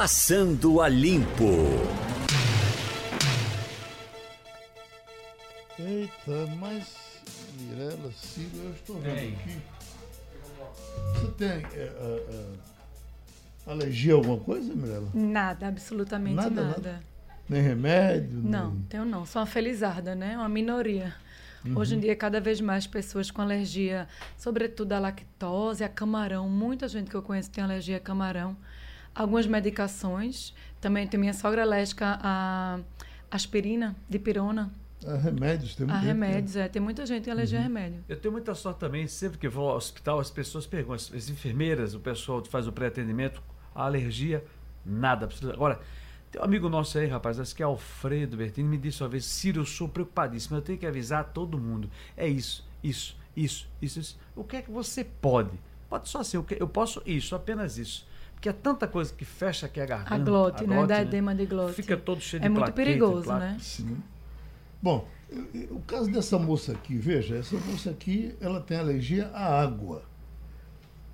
Passando a Limpo. Eita, mas Mirella, Ciro, eu estou vendo aqui. Você tem é, é, é, alergia a alguma coisa, Mirella? Nada, absolutamente Nada, nada. nada? Nem remédio? Não, nem- tenho não. Sou uma felizarda, né? Uma minoria. Uhum. Hoje em dia, cada vez mais pessoas com alergia, sobretudo à lactose, a camarão. Muita gente que eu conheço tem alergia a camarão. Algumas medicações. Também tem minha sogra alérgica a aspirina, dipirona, Há remédios, tem a tempo, né? remédios. É, tem muita gente que alergia a remédio. Eu tenho muita sorte também, sempre que vou ao hospital, as pessoas perguntam, as, as enfermeiras, o pessoal que faz o pré-atendimento, a alergia, nada. Agora, tem um amigo nosso aí, rapaz, acho que é Alfredo Bertini, me disse uma vez, Ciro, eu sou preocupadíssimo, eu tenho que avisar todo mundo. É isso, isso, isso, isso, isso. O que é que você pode? Pode só ser, o que- eu posso isso, apenas isso. Porque é tanta coisa que fecha aqui a garganta. A glote, né? glote, Da edema de glote. Fica todo cheio de É muito perigoso, né? Sim. Bom, eu- eu- o caso dessa moça aqui, veja, essa moça aqui, ela tem alergia à água.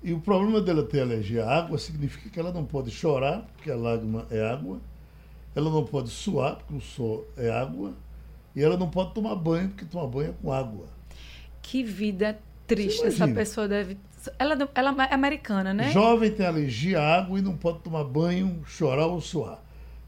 E o problema dela ter alergia à água significa que ela não pode chorar, porque a lágrima é água, ela não pode suar, porque o suor é água, e ela não pode tomar banho, porque tomar banho é com água. Que vida triste essa pessoa deve. Ela, ela é americana, né? Jovem tem alergia à água e não pode tomar banho, chorar ou suar.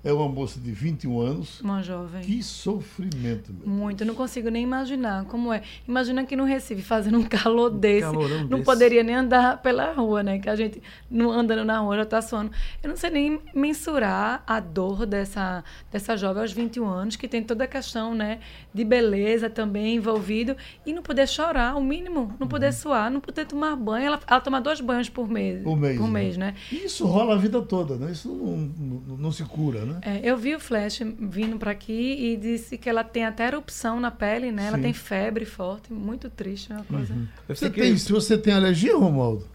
É uma moça de 21 anos. Uma jovem. Que sofrimento, meu. Muito, eu não consigo nem imaginar como é. Imagina aqui no Recife fazendo um calor desse. calorão não desse. poderia nem andar pela rua, né? Que a gente não andando na rua já tá suando. Eu não sei nem mensurar a dor dessa, dessa jovem aos 21 anos, que tem toda a questão, né, de beleza também envolvido e não poder chorar, o mínimo, não poder suar, não poder tomar banho. Ela, ela toma dois banhos por mês. Por mês, Por né? mês, né? E Isso rola a vida toda, né? Isso não, não, não se cura, né? É, eu vi o Flash vindo para aqui e disse que ela tem até erupção na pele, né? Ela Sim. tem febre forte, muito triste, é uma coisa. Eu Você fiquei- tem, se você tem alergia, Romualdo?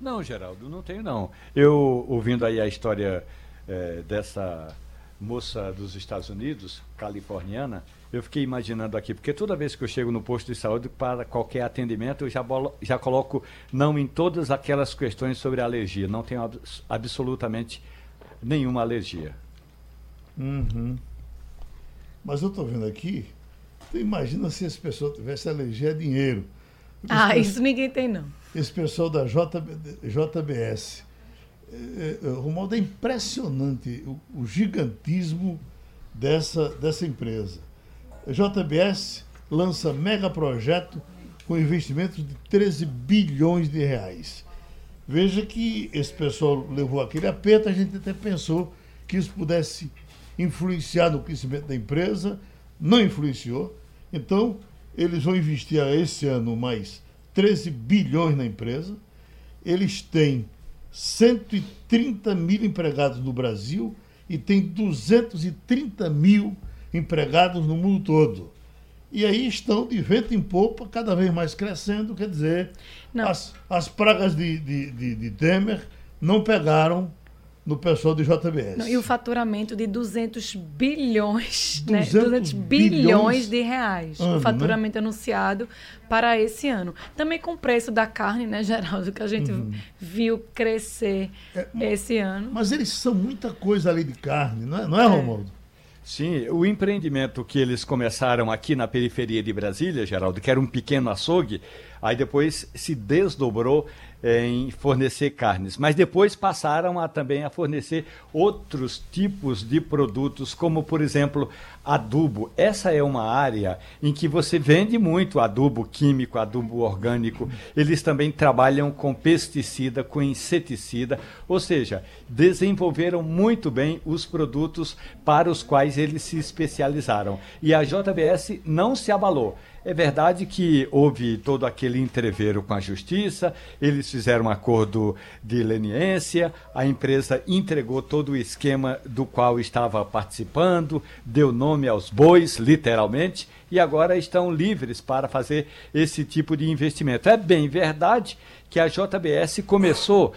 Não, Geraldo, não tenho não. Eu, ouvindo aí a história eh, dessa moça dos Estados Unidos, californiana, eu fiquei imaginando aqui, porque toda vez que eu chego no posto de saúde para qualquer atendimento, eu já, bolo- já coloco não em todas aquelas questões sobre alergia. Não tenho abs- absolutamente nenhuma alergia. Uhum. Mas eu estou vendo aqui, tu imagina se esse pessoal tivesse alergia a dinheiro. Ah, Esse isso ninguém tem, não. esse pessoal da JB, JBS. É, é, Romualdo, é impressionante o, o gigantismo dessa, dessa empresa. A JBS lança mega projeto com investimentos de 13 bilhões de reais. Veja que esse pessoal levou aquele aperto, a gente até pensou que isso pudesse influenciar no crescimento da empresa, não influenciou. Então, eles vão investir esse ano mais 13 bilhões na empresa. Eles têm 130 mil empregados no Brasil e tem 230 mil empregados no mundo todo. E aí estão de vento em popa, cada vez mais crescendo, quer dizer, Não. as, as pragas de, de, de, de Temer não pegaram no pessoal do JBS. Não, e o faturamento de 200 bilhões, né? 200 200 bilhões bilhões de reais. ano, o né? faturamento anunciado para esse ano. Também com o preço da carne, né, Geraldo, que a gente Uhum. viu crescer É, esse ano. Mas eles são muita coisa ali de carne, não é, não é, Romualdo? Sim, o empreendimento que eles começaram aqui na periferia de Brasília, Geraldo, que era um pequeno açougue, aí depois se desdobrou em fornecer carnes, mas depois passaram a também a fornecer outros tipos de produtos, como por exemplo adubo. Essa é uma área em que você vende muito adubo químico, adubo orgânico. Eles também trabalham com pesticida, com inseticida, ou seja, desenvolveram muito bem os produtos para os quais eles se especializaram. E a JBS não se abalou. É verdade que houve todo aquele entreveiro com a justiça, eles fizeram um acordo de leniência, a empresa entregou todo o esquema do qual estava participando, deu nome aos bois, literalmente, e agora estão livres para fazer esse tipo de investimento. É bem verdade que a JBS começou,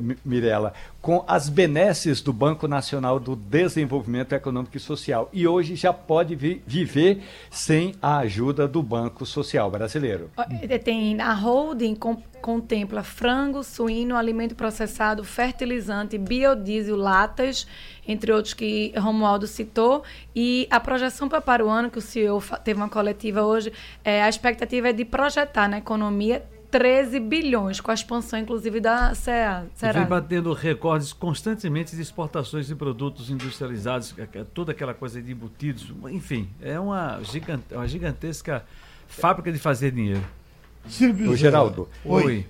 Mi- Mirella, com as benesses do Banco Nacional do Desenvolvimento Econômico e Social e hoje já pode vi- viver sem a ajuda do Banco Social Brasileiro. Eh, Tem a holding contempla frango, suíno, alimento processado, fertilizante, biodiesel, latas, entre outros que Romualdo citou. E a projeção para, o ano, que o CEO teve uma coletiva hoje, é, a expectativa é de projetar na economia 13 bilhões, com a expansão, inclusive, da CEA. Vem batendo recordes constantemente de exportações de produtos industrializados, é, é toda aquela coisa de embutidos. Enfim, é uma, gigante, uma gigantesca fábrica de fazer dinheiro. Silvio Geraldo. Oi.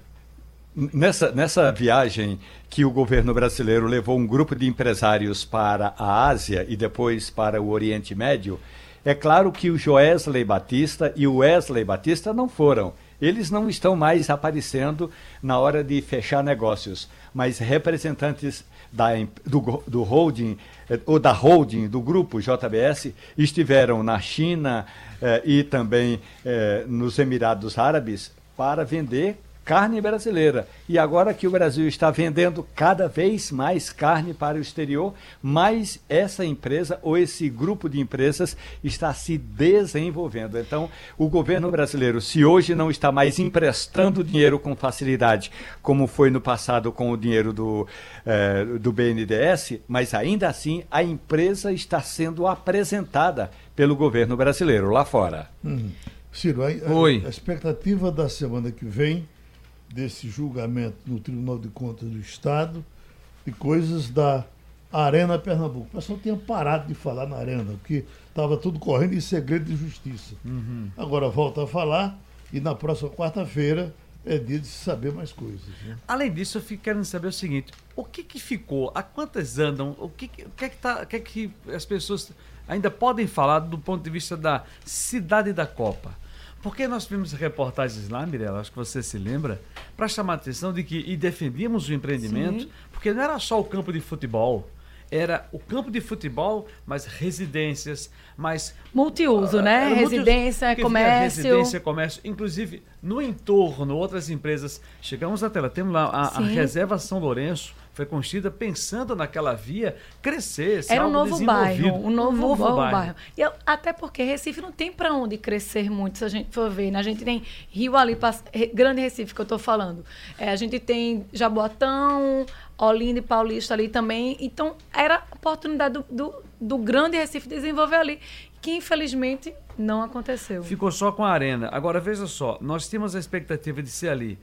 Nessa, nessa viagem que o governo brasileiro levou um grupo de empresários para a Ásia e depois para o Oriente Médio, é claro que o Joesley Batista e o Wesley Batista não foram. Eles não estão mais aparecendo na hora de fechar negócios, mas representantes da, do, do holding, eh, ou da holding, do grupo JBS, estiveram na China eh, e também eh, nos Emirados Árabes para vender carne brasileira. E agora que o Brasil está vendendo cada vez mais carne para o exterior, mais essa empresa ou esse grupo de empresas está se desenvolvendo. Então, o governo brasileiro, se hoje não está mais emprestando dinheiro com facilidade, como foi no passado com o dinheiro do, eh, do BNDES, mas ainda assim a empresa está sendo apresentada pelo governo brasileiro lá fora. Hum. Ciro, a, a, a expectativa da semana que vem desse julgamento no Tribunal de Contas do Estado de coisas da Arena Pernambuco. O pessoal tinha parado de falar na Arena, porque estava tudo correndo em segredo de justiça. Uhum. Agora volta a falar e na próxima quarta-feira é dia de se saber mais coisas. Né? Além disso, eu fico querendo saber o seguinte: o que, que ficou? A quantas andam? O que, o que, é que, tá, o que é que as pessoas ainda podem falar do ponto de vista da cidade da Copa? Porque nós vimos reportagens lá, Mirella, acho que você se lembra, para chamar a atenção de que e defendíamos o empreendimento, Sim. porque não era só o campo de futebol, era o campo de futebol, mas residências, mais multiuso, uh, né? Residência, multiuso, comércio. Residência, comércio, inclusive no entorno, outras empresas. Chegamos até lá, temos lá a, a reserva São Lourenço, foi construída pensando naquela via crescer, Era um novo bairro, um novo, um novo bairro. bairro. E eu, até porque Recife não tem para onde crescer muito, se a gente for ver. Né? A gente tem Rio ali, Grande Recife que eu estou falando. É, a gente tem Jaboatão, Olinda e Paulista ali também. Então, era a oportunidade do, do, do Grande Recife desenvolver ali, que infelizmente não aconteceu. Ficou só com a arena. Agora, veja só, nós tínhamos a expectativa de ser ali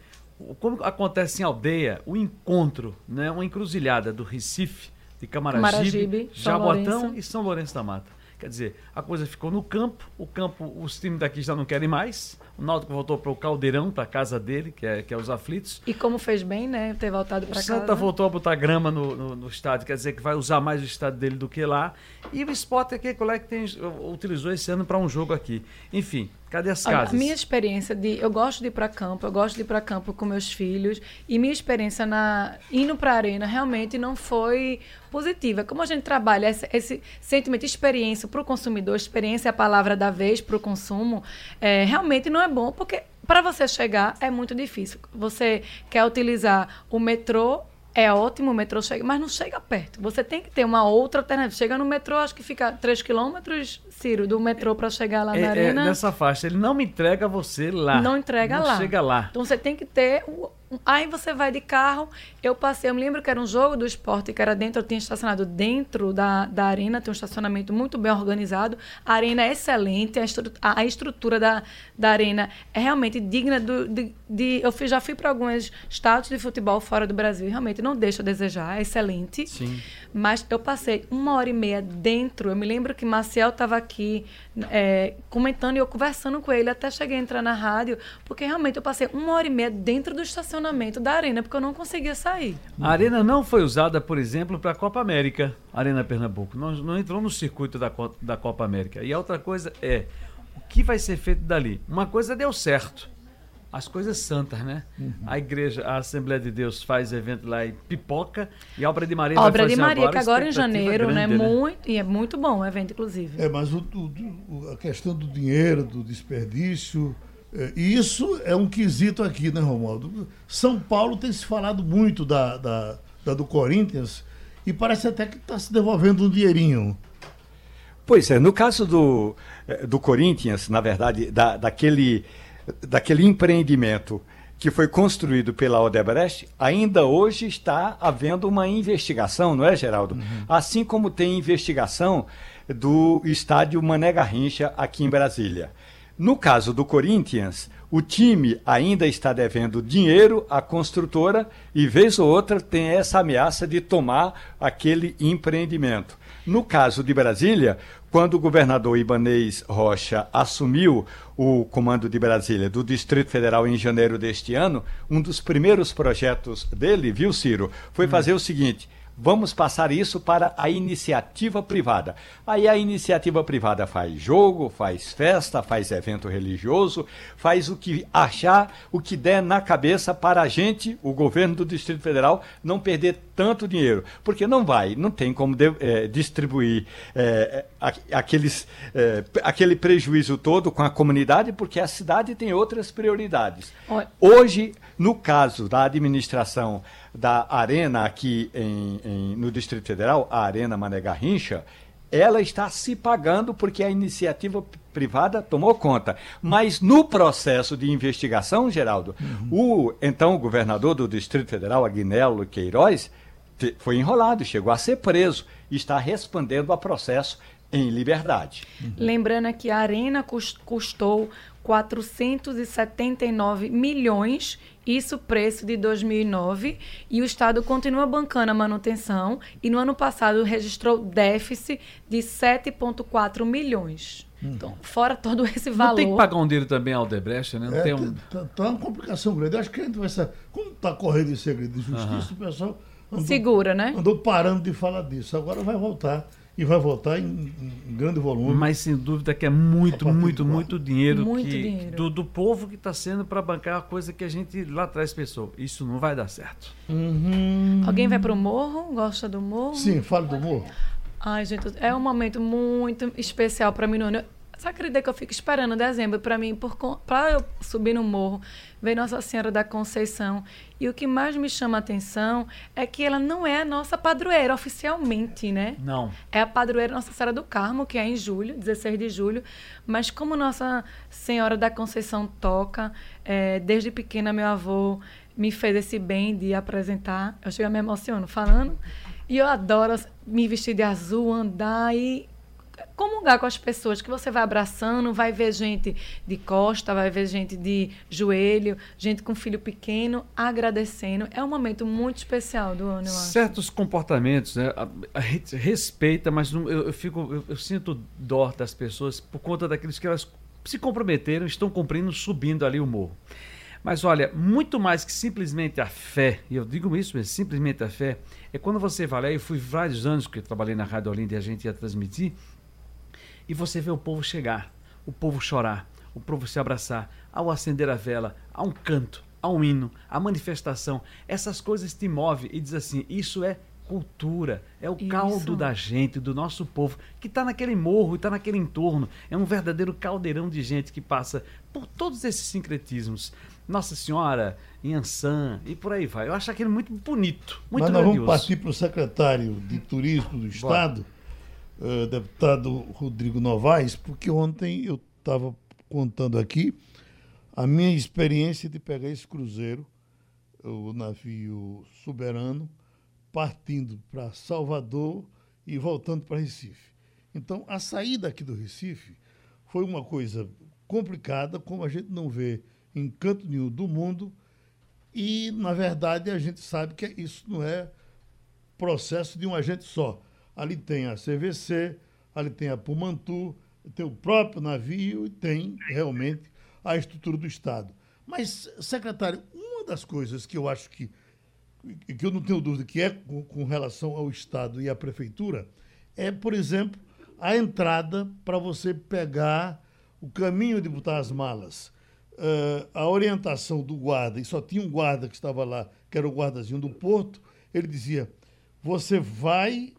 como acontece em aldeia, o encontro, né, uma encruzilhada do Recife, de Camaragibe, Camaragibe Jaboatão e São Lourenço da Mata. Quer dizer, a coisa ficou no campo, o campo, os times daqui já não querem mais. O Náutico voltou para o Caldeirão, para a casa dele, que é, que é os aflitos. E como fez bem, né? Ter voltado para casa. O Santa voltou a botar grama no, no, no, estádio, quer dizer que vai usar mais o estádio dele do que lá. E o Sport aqui, qual é que tem, utilizou esse ano para um jogo aqui. Enfim, Cadê as casas? A minha experiência de. Eu gosto de ir para campo, eu gosto de ir para campo com meus filhos. E minha experiência na indo para a arena realmente não foi positiva. Como a gente trabalha esse, esse sentimento de experiência para o consumidor, experiência é a palavra da vez para o consumo, é, realmente não é bom, porque para você chegar é muito difícil. Você quer utilizar o metrô é ótimo, o metrô chega, mas não chega perto. Você tem que ter uma outra alternativa. Chega no metrô, acho que fica 3 quilômetros, Ciro, do metrô para chegar lá é, na é, arena. É nessa faixa, ele não me entrega você lá. Não entrega não lá. chega lá. Então você tem que ter Aí você vai de carro. Eu passei, eu me lembro que era um jogo do esporte, que era dentro, eu tinha estacionado dentro da, da arena, tem um estacionamento muito bem organizado. A arena é excelente, a, estru, a, a estrutura da, da arena é realmente digna do, de, de. Eu fui, já fui para alguns estádios de futebol fora do Brasil e realmente não deixa a desejar, é excelente. Sim. Mas eu passei uma hora e meia dentro. Eu me lembro que Marcel estava aqui é, comentando e eu conversando com ele, até cheguei a entrar na rádio, porque realmente eu passei uma hora e meia dentro do estacionamento da arena, porque eu não conseguia sair. A arena não foi usada, por exemplo, para a Copa América, Arena Pernambuco. Não, não entrou no circuito da, da Copa América. E a outra coisa é, o que vai ser feito dali? Uma coisa deu certo as coisas santas, né? Uhum. A igreja, a Assembleia de Deus faz evento lá e pipoca e a Obra de Maria Obra de Maria, agora, que agora em janeiro, grande, né? né? Muito, e é muito bom o evento, inclusive. É, mas o, o, a questão do dinheiro, do desperdício, e isso é um quesito aqui, né, Romualdo? São Paulo tem se falado muito da, da, da do Corinthians e parece até que está se devolvendo um dinheirinho. Pois é, no caso do, é, do Corinthians, na verdade, da, daquele daquele empreendimento que foi construído pela Odebrecht, ainda hoje está havendo uma investigação, não é, Geraldo? Uhum. Assim como tem investigação do estádio Mané Garrincha aqui em Brasília. No caso do Corinthians, o time ainda está devendo dinheiro à construtora e, vez ou outra, tem essa ameaça de tomar aquele empreendimento. No caso de Brasília, quando o governador Ibanês Rocha assumiu o comando de Brasília do Distrito Federal em janeiro deste ano, um dos primeiros projetos dele, viu, Ciro, foi hum. fazer o seguinte: Vamos passar isso para a iniciativa privada. Aí a iniciativa privada faz jogo, faz festa, faz evento religioso, faz o que achar, o que der na cabeça para a gente, o governo do Distrito Federal, não perder tanto dinheiro. Porque não vai, não tem como de, é, distribuir é, aqueles, é, aquele prejuízo todo com a comunidade, porque a cidade tem outras prioridades. Hoje, no caso da administração da Arena aqui em, em, no Distrito Federal, a Arena Mané Garrincha, ela está se pagando porque a iniciativa privada tomou conta. Mas no processo de investigação, Geraldo, uhum. o então governador do Distrito Federal, Agnello Queiroz, foi enrolado, chegou a ser preso e está respondendo a processo em liberdade. Uhum. Lembrando que a Arena custou 479 milhões, isso preço de 2009, e o Estado continua bancando a manutenção e no ano passado registrou déficit de 7,4 milhões. Hum. Então, fora todo esse valor. Não tem que pagar um dinheiro também ao Debrecht, né? Não é, tem um... tá, tá uma complicação grande. Acho que a gente vai saber. Como está correndo em segredo de justiça, o pessoal andou, segura, né? Andou parando de falar disso. Agora vai voltar e vai voltar em, em, grande volume. Mas sem dúvida que é muito, muito, muito dinheiro, muito que, dinheiro. Do, do povo que está sendo para bancar a coisa que a gente lá atrás pensou. Isso não vai dar certo. Uhum. Alguém vai para o morro? Gosta do morro? Sim, fale do morro. Ai, gente, é um momento muito especial para mim Você acredita que eu fico esperando dezembro para mim, para eu subir no morro, ver Nossa Senhora da Conceição. E o que mais me chama a atenção é que ela não é a nossa padroeira oficialmente, né? Não. É a padroeira Nossa Senhora do Carmo, que é em julho, 16 de julho. Mas como Nossa Senhora da Conceição toca, é, desde pequena meu avô me fez esse bem de apresentar. Eu chego a me emociono falando. E eu adoro me vestir de azul, andar e comungar com as pessoas que você vai abraçando, vai ver gente de costa, vai ver gente de joelho, gente com filho pequeno, agradecendo. É um momento muito especial do ano, eu acho. Certos comportamentos, né, a, a respeita, mas não, eu, eu, fico, eu, eu sinto dó das pessoas por conta daqueles que elas se comprometeram, estão cumprindo, subindo ali o morro. Mas olha, muito mais que simplesmente a fé, e eu digo isso mesmo, simplesmente a fé, é quando você vai lá, eu fui vários anos que eu trabalhei na Rádio Olinda e a gente ia transmitir, e você vê o povo chegar, o povo chorar, o povo se abraçar, ao acender a vela, a um canto, a um hino, a manifestação. Essas coisas te movem e diz assim: isso é cultura, é o Isso. caldo da gente, do nosso povo, que está naquele morro, está naquele entorno. É um verdadeiro caldeirão de gente que passa por todos esses sincretismos. Nossa Senhora, Ansan e por aí vai. Eu acho aquele muito bonito, muito Mas nós vamos partir para o secretário de Turismo do Estado. Bora uh, deputado Rodrigo Novaes, porque ontem eu estava contando aqui a minha experiência de pegar esse cruzeiro, o navio soberano, partindo para Salvador e voltando para Recife. Então, a saída aqui do Recife foi uma coisa complicada, como a gente não vê em canto nenhum do mundo, e, na verdade, a gente sabe que isso não é processo de um agente só. Ali tem a CVC, ali tem a Pumantu, tem o próprio navio e tem realmente a estrutura do Estado. Mas, secretário, uma das coisas que eu acho que, que eu não tenho dúvida que é com, com relação ao Estado e à Prefeitura, é, por exemplo, a entrada para você pegar o caminho de botar as malas. Uh, a orientação do guarda, e só tinha um guarda que estava lá, que era o guardazinho do porto, ele dizia: você vai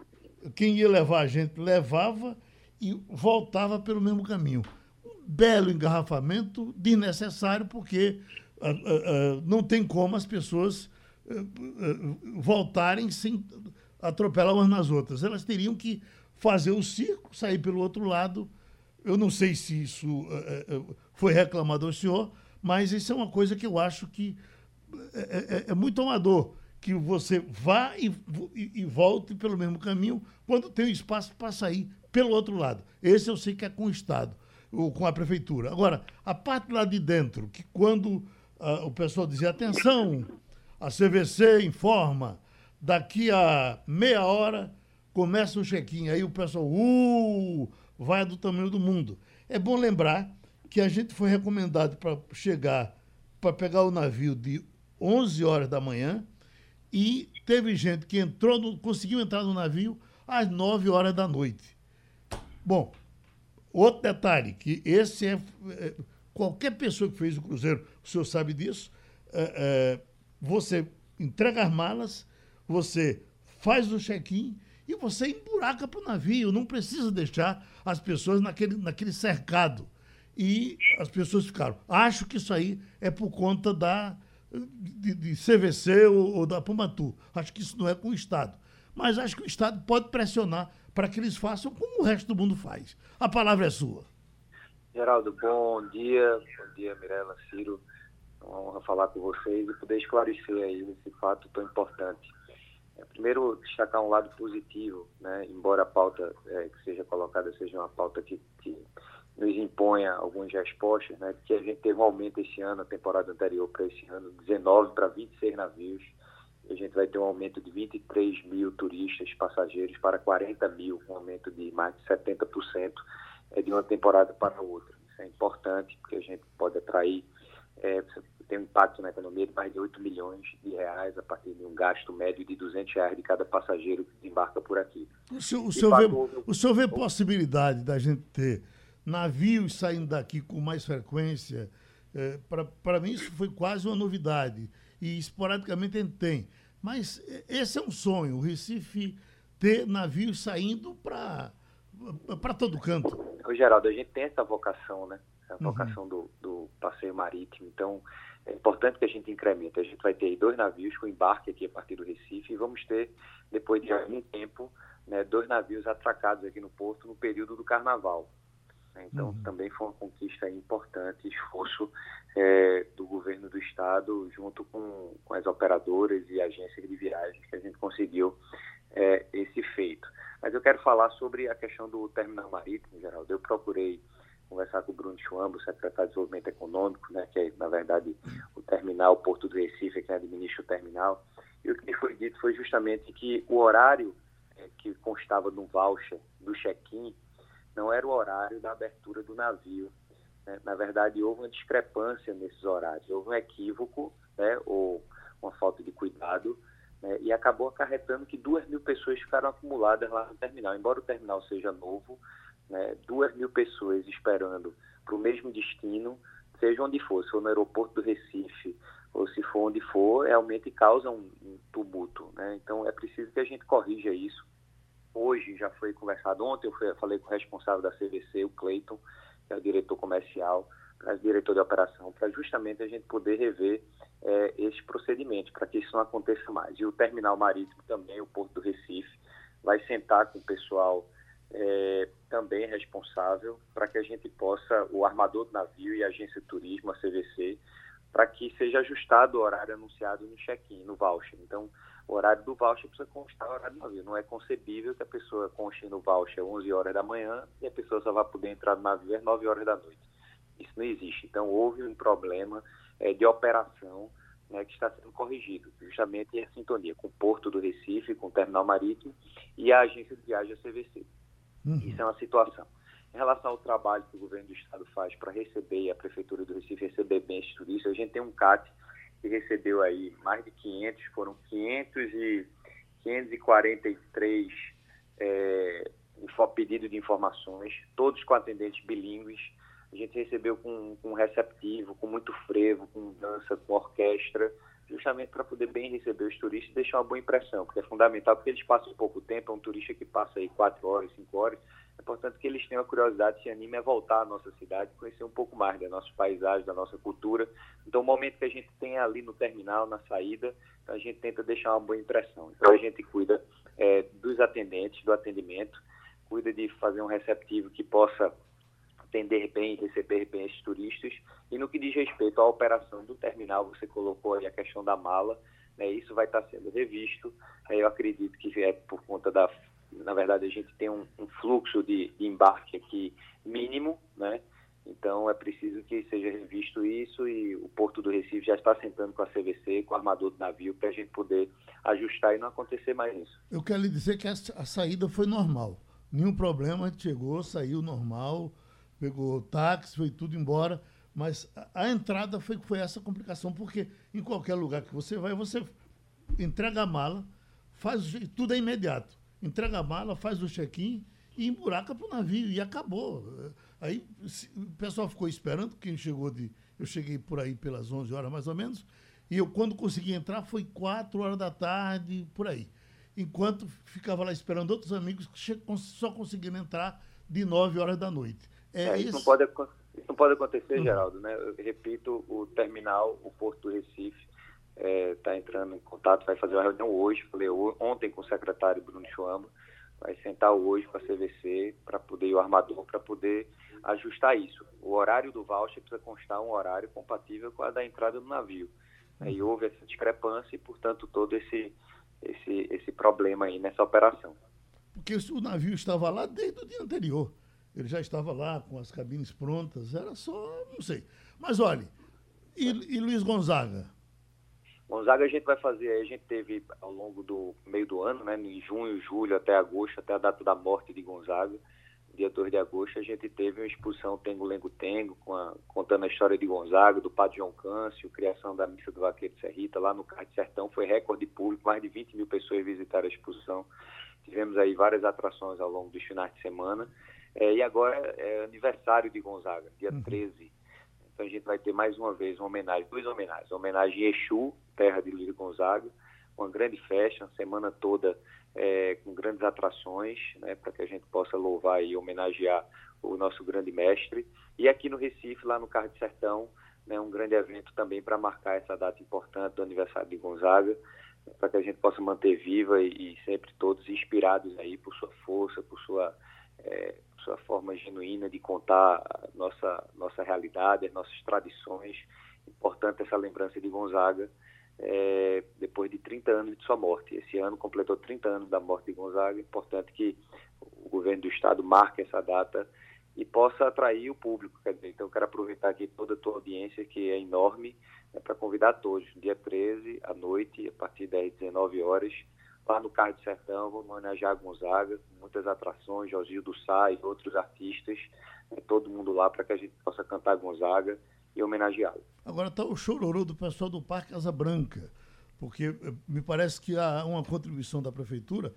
quem ia levar a gente levava e voltava pelo mesmo caminho. Um belo engarrafamento desnecessário, porque uh, uh, uh, não tem como as pessoas voltarem sem atropelar umas nas outras. Elas teriam que fazer o circo, sair pelo outro lado. Eu não sei se isso foi reclamado ao senhor, Mas isso é uma coisa que eu acho que é, é, é muito amador que você vá e, e, e, volte pelo mesmo caminho quando tem espaço para sair pelo outro lado. Esse eu sei que é com o Estado, ou com a Prefeitura. Agora, a parte lá de dentro, que quando uh, o pessoal dizia, atenção, a CVC informa, daqui a meia hora começa o check-in. Aí o pessoal, uh, vai do tamanho do mundo. É bom lembrar que a gente foi recomendado para chegar, para pegar o navio de 11 horas da manhã, e teve gente que entrou, no, conseguiu entrar no navio às 9 horas da noite. Bom, outro detalhe, que esse é, é qualquer pessoa que fez o cruzeiro, o senhor sabe disso, é, é, você entrega as malas, você faz o check-in e você emburaca para o navio, não precisa deixar as pessoas naquele, naquele cercado. E as pessoas ficaram. Acho que isso aí é por conta da, de, de CVC ou, ou, da Pumatu. Acho que isso não é com o Estado. Mas acho que o Estado pode pressionar para que eles façam como o resto do mundo faz. A palavra é sua. Geraldo, bom dia. Bom dia, Mirella, Ciro. É uma honra falar com vocês e poder esclarecer aí esse fato tão importante. É, primeiro, destacar um lado positivo, né? embora a pauta é, que seja colocada seja uma pauta que, que nos imponha algumas respostas, né, que a gente teve um aumento esse ano, a temporada anterior para esse ano, 19 para 26 navios, a gente vai ter um aumento de 23 mil turistas, passageiros, para 40 mil, um aumento de mais de 70% é, de uma temporada para outra. Isso é importante, porque a gente pode atrair, é, tem um impacto na economia de mais de 8 milhões de reais a partir de um gasto médio de 200 reais de cada passageiro que embarca por aqui. O senhor, o senhor, vê, o senhor vê possibilidade da gente ter navios saindo daqui com mais frequência. É, Para mim, isso foi quase uma novidade. E esporadicamente a gente tem. Mas esse é um sonho, o Recife ter navios saindo para todo canto. O Geraldo, a gente tem essa vocação, né? A uhum. vocação uhum. do, do passeio marítimo. Então, é importante que a gente incremente. A gente vai ter dois navios com embarque aqui a partir do Recife e vamos ter, depois de algum tempo, né, dois navios atracados aqui no porto no período do carnaval. Né? Então, uhum. também foi uma conquista importante, esforço é, do governo do estado, junto com, com as operadoras e agências de viagens, que a gente conseguiu é, esse feito. Mas eu quero falar sobre a questão do terminal marítimo, Geraldo. Eu procurei conversar com o Bruno Chuambo, secretário de Desenvolvimento Econômico, né, que é, na verdade, o terminal, o Porto do Recife, que administra o terminal. E o que foi dito foi justamente que o horário é, que constava no voucher do check-in não era o horário da abertura do navio. Né? Na verdade, houve uma discrepância nesses horários, houve um equívoco, né? ou uma falta de cuidado, né? e acabou acarretando que duas mil pessoas ficaram acumuladas lá no terminal. Embora o terminal seja novo, né? duas mil pessoas esperando para o mesmo destino, seja onde for, se for no aeroporto do Recife, ou se for onde for, realmente causa um, um tumulto. Né? Então, é preciso que a gente corrija isso hoje já foi conversado. Ontem eu, falei com o responsável da CVC, o Cleiton, que é o diretor comercial, o diretor de operação, para justamente a gente poder rever é, esses procedimentos, para que isso não aconteça mais. E o terminal marítimo também, o Porto do Recife, vai sentar com o pessoal é, também responsável para que a gente possa, o armador do navio e a agência de turismo, a CVC, para que seja ajustado o horário anunciado no check-in, no voucher. Então, o horário do voucher precisa constar o horário do navio. Não é concebível que a pessoa conste no voucher 11 horas da manhã e a pessoa só vai poder entrar no navio às 9 horas da noite. Isso não existe. Então, houve um problema é, de operação né, que está sendo corrigido, justamente em sintonia com o Porto do Recife, com o Terminal Marítimo e a agência de viagem, a CVC. Uhum. Isso é uma situação. Em relação ao trabalho que o governo do estado faz para receber e a prefeitura do Recife receber bem esses turistas, a gente tem um CAT que recebeu aí mais de 500, foram 500 e 543 é, pedidos de informações, todos com atendentes bilíngues. A gente recebeu com, com receptivo, com muito frevo, com dança, com orquestra, justamente para poder bem receber os turistas e deixar uma boa impressão, porque é fundamental, porque eles passam pouco tempo, é um turista que passa aí quatro horas, cinco horas, é importante que eles tenham a curiosidade, se animem a voltar à nossa cidade, conhecer um pouco mais da nossa paisagem, da nossa cultura. Então, o momento que a gente tem ali no terminal, na saída, então a gente tenta deixar uma boa impressão. Então, a gente cuida é, dos atendentes, do atendimento, cuida de fazer um receptivo que possa atender bem, receber bem esses turistas. E no que diz respeito à operação do terminal, você colocou aí a questão da mala, né, isso vai estar sendo revisto. É, eu acredito que é por conta da. Na verdade, a gente tem um, um fluxo de, de, embarque aqui mínimo, né? Então é preciso que seja revisto isso e o Porto do Recife já está sentando com a CVC, com o armador do navio, para a gente poder ajustar e não acontecer mais isso. Eu quero lhe dizer que a, a saída foi normal. Nenhum problema, a gente chegou, saiu normal, pegou táxi, foi tudo embora. Mas a, a entrada foi, foi essa complicação, porque em qualquer lugar que você vai, você entrega a mala, faz tudo é imediato. Entrega a mala, faz o check-in e emburaca para o navio e acabou. Aí o pessoal ficou esperando, quem chegou de. Eu cheguei por aí pelas 11 horas mais ou menos, e eu, quando consegui entrar, foi 4 horas da tarde, por aí. Enquanto ficava lá esperando outros amigos que só conseguiram entrar de 9 horas da noite. É, é isso, não pode, isso não pode acontecer, uhum. Geraldo. Né? Eu repito, o terminal, o Porto do Recife, está é, entrando em contato, vai fazer uma reunião hoje, falei ontem com o secretário Bruno Chuamba, vai sentar hoje com a CVC para poder, e o armador, para poder ajustar isso. O horário do voucher precisa constar um horário compatível com a da entrada do navio. Aí houve essa discrepância e, portanto, todo esse, esse, esse problema aí nessa operação. Porque o navio estava lá desde o dia anterior. Ele já estava lá com as cabines prontas, era só, não sei. Mas olhe, e, e Luiz Gonzaga? Gonzaga a gente vai fazer, a gente teve ao longo do meio do ano, né, em junho, julho até agosto, até a data da morte de Gonzaga, dia 2 de agosto, a gente teve uma exposição Tengo Lengo Tengo, com a, contando a história de Gonzaga, do Padre João Câncio, criação da Missa do Vaqueiro de Serrita, lá no Cais Sertão, foi recorde público, mais de 20 mil pessoas visitaram a exposição. Tivemos aí várias atrações ao longo dos finais de semana. É, e agora é aniversário de Gonzaga, dia uhum. 13. Então a gente vai ter mais uma vez uma homenagem, duas homenagens. Uma homenagem a Exu, terra de Luiz Gonzaga, uma grande festa, uma semana toda é, com grandes atrações, né, para que a gente possa louvar e homenagear o nosso grande mestre. E aqui no Recife, lá no Carro de Sertão, né, um grande evento também para marcar essa data importante do aniversário de Gonzaga, para que a gente possa manter viva e, e, sempre todos inspirados aí por sua força, por sua é, sua forma genuína de contar nossa, nossa realidade, as nossas tradições. Importante essa lembrança de Gonzaga, é, depois de 30 anos de sua morte. Esse ano completou 30 anos da morte de Gonzaga. Importante que o governo do estado marque essa data e possa atrair o público. Dizer, então eu quero aproveitar aqui toda a tua audiência, que é enorme, né, para convidar todos, dia 13, à noite, a partir das 19 horas, lá no Carro de Sertão, vamos homenagear Gonzaga, muitas atrações, Josildo Sá e outros artistas, né, todo mundo lá para que a gente possa cantar Gonzaga e homenageá-lo. Agora está o chororô do pessoal do Parque Asa Branca, porque eh, me parece que há uma contribuição da Prefeitura,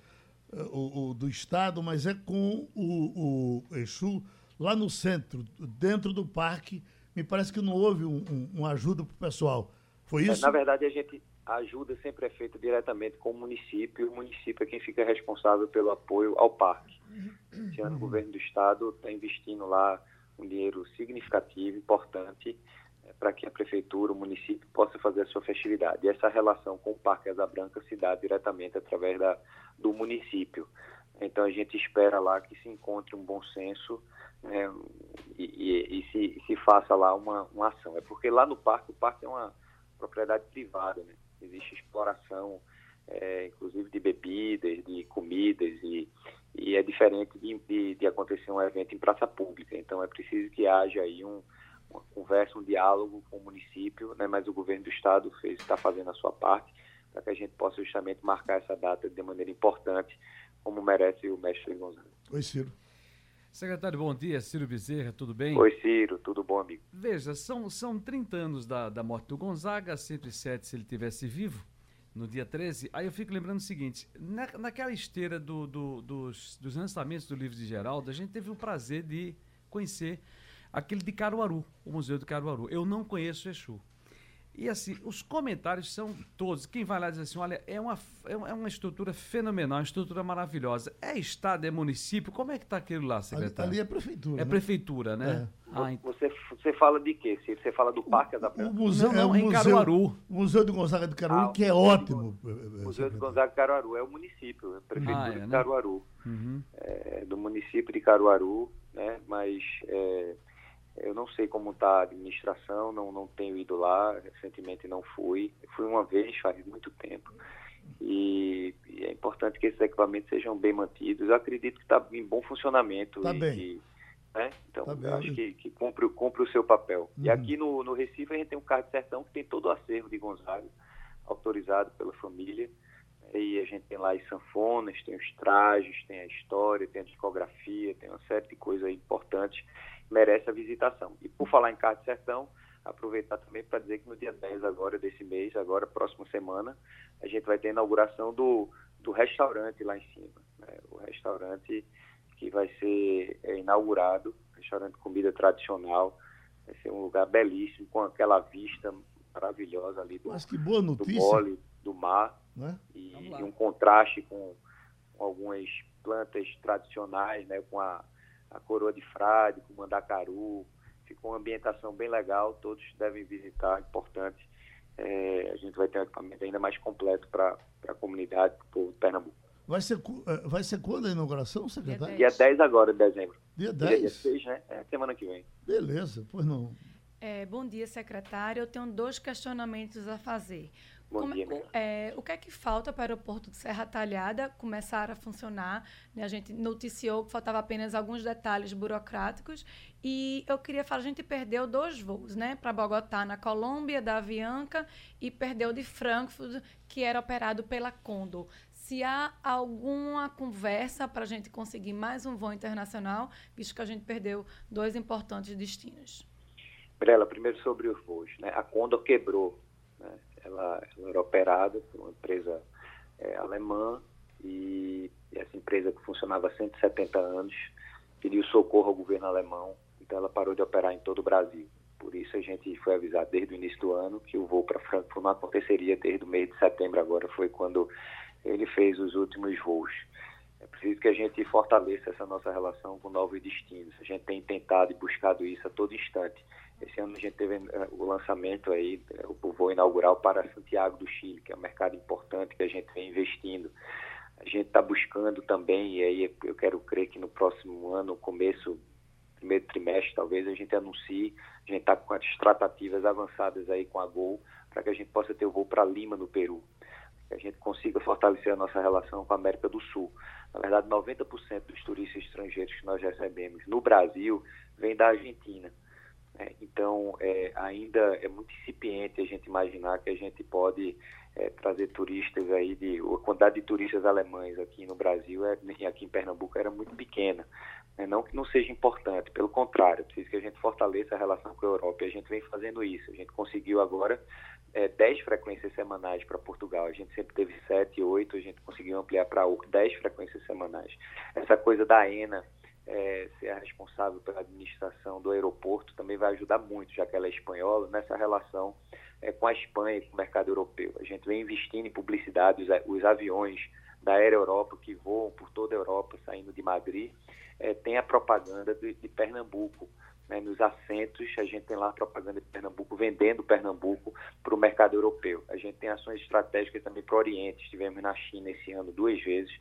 eh, o, do Estado, mas é com o, o Exu lá no centro, dentro do parque, me parece que não houve um, um, uma ajuda para o pessoal. Foi é, isso? Na verdade, a gente, a ajuda sempre é feita diretamente com o município, e o município é quem fica responsável pelo apoio ao parque. Esse ano o governo do estado está investindo lá um dinheiro significativo, importante, é, para que a prefeitura, o município possa fazer a sua festividade. E essa relação com o Parque Asa Branca se dá diretamente através da, do município. Então a gente espera lá que se encontre um bom senso né, e, e, e, se, se faça lá uma, uma ação. É porque lá no parque, o parque é uma propriedade privada, né? existe exploração, é, inclusive de bebidas, de comidas, e, e é diferente de, de, de, acontecer um evento em praça pública. Então é preciso que haja aí um, uma conversa, um diálogo com o município, né, mas o governo do estado fez, está fazendo a sua parte para que a gente possa justamente marcar essa data de maneira importante, como merece o mestre Gonzalo. Oi, Ciro. Secretário, bom dia. Ciro Bezerra, tudo bem? Oi, Ciro, tudo bom, amigo? Veja, são, são 30 anos da, da morte do Gonzaga, 107 se ele tivesse vivo, no dia 13. Aí eu fico lembrando o seguinte: na, naquela esteira do, do, dos, dos lançamentos do livro de Geraldo, a gente teve o prazer de conhecer aquele de Caruaru, o Museu de Caruaru. Eu não conheço Exu. E assim, os comentários são todos. Quem vai lá diz assim: olha, é uma, é uma estrutura fenomenal, uma estrutura maravilhosa. É estado, é município? Como é que está aquilo lá, secretário? Ali, ali é prefeitura. É né? prefeitura, né? É. Ah, você, você fala de quê? Você fala do Parque da O museu, Não, não, é o em museu, Caruaru. Museu de Gonzaga de Caruaru, Ah, que é o Museu de ótimo. eh, O Museu de. Gonzaga Caruaru é o município, é a prefeitura Ah, é, de né? Caruaru. Uhum. é, do município de Caruaru, né? Mas é, eu não sei como está a administração, não, não tenho ido lá, recentemente não fui. Fui uma vez, faz muito tempo. E, e é importante que esses equipamentos sejam bem mantidos. Eu acredito que está em bom funcionamento. Tá e, bem. e, né? Então, Tá acho que, que cumpre, cumpre o seu papel. E Uhum. aqui no, no Recife a gente tem um carro de sertão que tem todo o acervo de Gonzaga, autorizado pela família. E a gente tem lá as sanfonas, tem os trajes, tem a história, tem a discografia, tem uma série de coisas importantes merece a visitação. E por falar em Carro de Sertão, aproveitar também para dizer que no dia 10 agora desse mês, agora próxima semana, a gente vai ter a inauguração do, do restaurante lá em cima. né? O restaurante que vai ser é, inaugurado, restaurante de comida tradicional, vai ser um lugar belíssimo, com aquela vista maravilhosa ali do, Mas que boa do mole, do mar Né? e, e um contraste com, com algumas plantas tradicionais, né, com a, a coroa de frade, com o mandacaru. Ficou uma ambientação bem legal, todos devem visitar, importante. É, a gente vai ter um equipamento ainda mais completo para a comunidade, para o povo de Pernambuco. Vai ser, eh, vai ser quando a inauguração, secretário? Dia 10 agora de dezembro. Dia Dia 10? 16, né? É semana que vem. Beleza, pois não. É, bom dia, secretário. Eu tenho dois questionamentos a fazer. Bom Como- dia, o, Miguel. é, o que é que falta para o aeroporto de Serra Talhada começar a funcionar? né? A gente noticiou que faltava apenas alguns detalhes burocráticos e eu queria falar, a gente perdeu dois voos, né? Para Bogotá, na Colômbia, da Avianca, e perdeu de Frankfurt, que era operado pela Condor. Se há alguma conversa para a gente conseguir mais um voo internacional, visto que a gente perdeu dois importantes destinos. Mirela, primeiro sobre os voos. Né? A Condor quebrou. Ela, ela era operada por uma empresa é, alemã e essa empresa que funcionava há 170 anos pediu socorro ao governo alemão, então ela parou de operar em todo o Brasil. Por isso a gente foi avisado desde o início do ano que o voo para Frankfurt não aconteceria desde o mês de setembro agora, foi quando ele fez os últimos voos. É preciso que a gente fortaleça essa nossa relação com novos destinos. A gente tem tentado e buscado isso a todo instante. Esse ano a gente teve eh, o lançamento aí, eh, o voo inaugural para Santiago do Chile, que é um mercado importante que a gente vem investindo. A gente está buscando também, e aí eu quero crer que no próximo ano, começo, primeiro trimestre, talvez a gente anuncie, a gente está com as tratativas avançadas aí com a Gol, para que a gente possa ter o voo para Lima, no Peru que a gente consiga fortalecer a nossa relação com a América do Sul. Na verdade, 90% dos turistas estrangeiros que nós recebemos no Brasil vem da Argentina. Né? então, é, ainda é muito incipiente a gente imaginar que a gente pode é, trazer turistas aí de a quantidade de turistas alemães aqui no Brasil é, aqui em Pernambuco era muito pequena. né? Não que não seja importante, pelo contrário, preciso que a gente fortaleça a relação com a Europa. E a gente vem fazendo isso. A gente conseguiu agora é, 10 frequências semanais para Portugal. A gente sempre teve 7, 8, a gente conseguiu ampliar para 10 frequências semanais. Essa coisa da ENA é, ser a responsável pela administração do aeroporto também vai ajudar muito, já que ela é espanhola, nessa relação é, com a Espanha e com o mercado europeu. A gente vem investindo em publicidade, os, os aviões da Aero Europa que voam por toda a Europa, saindo de Madrid, é, tem a propaganda de, de Pernambuco. né, nos assentos, a gente tem lá a propaganda de Pernambuco, vendendo Pernambuco para o mercado europeu. A gente tem ações estratégicas também para o Oriente. Estivemos na China esse ano duas vezes,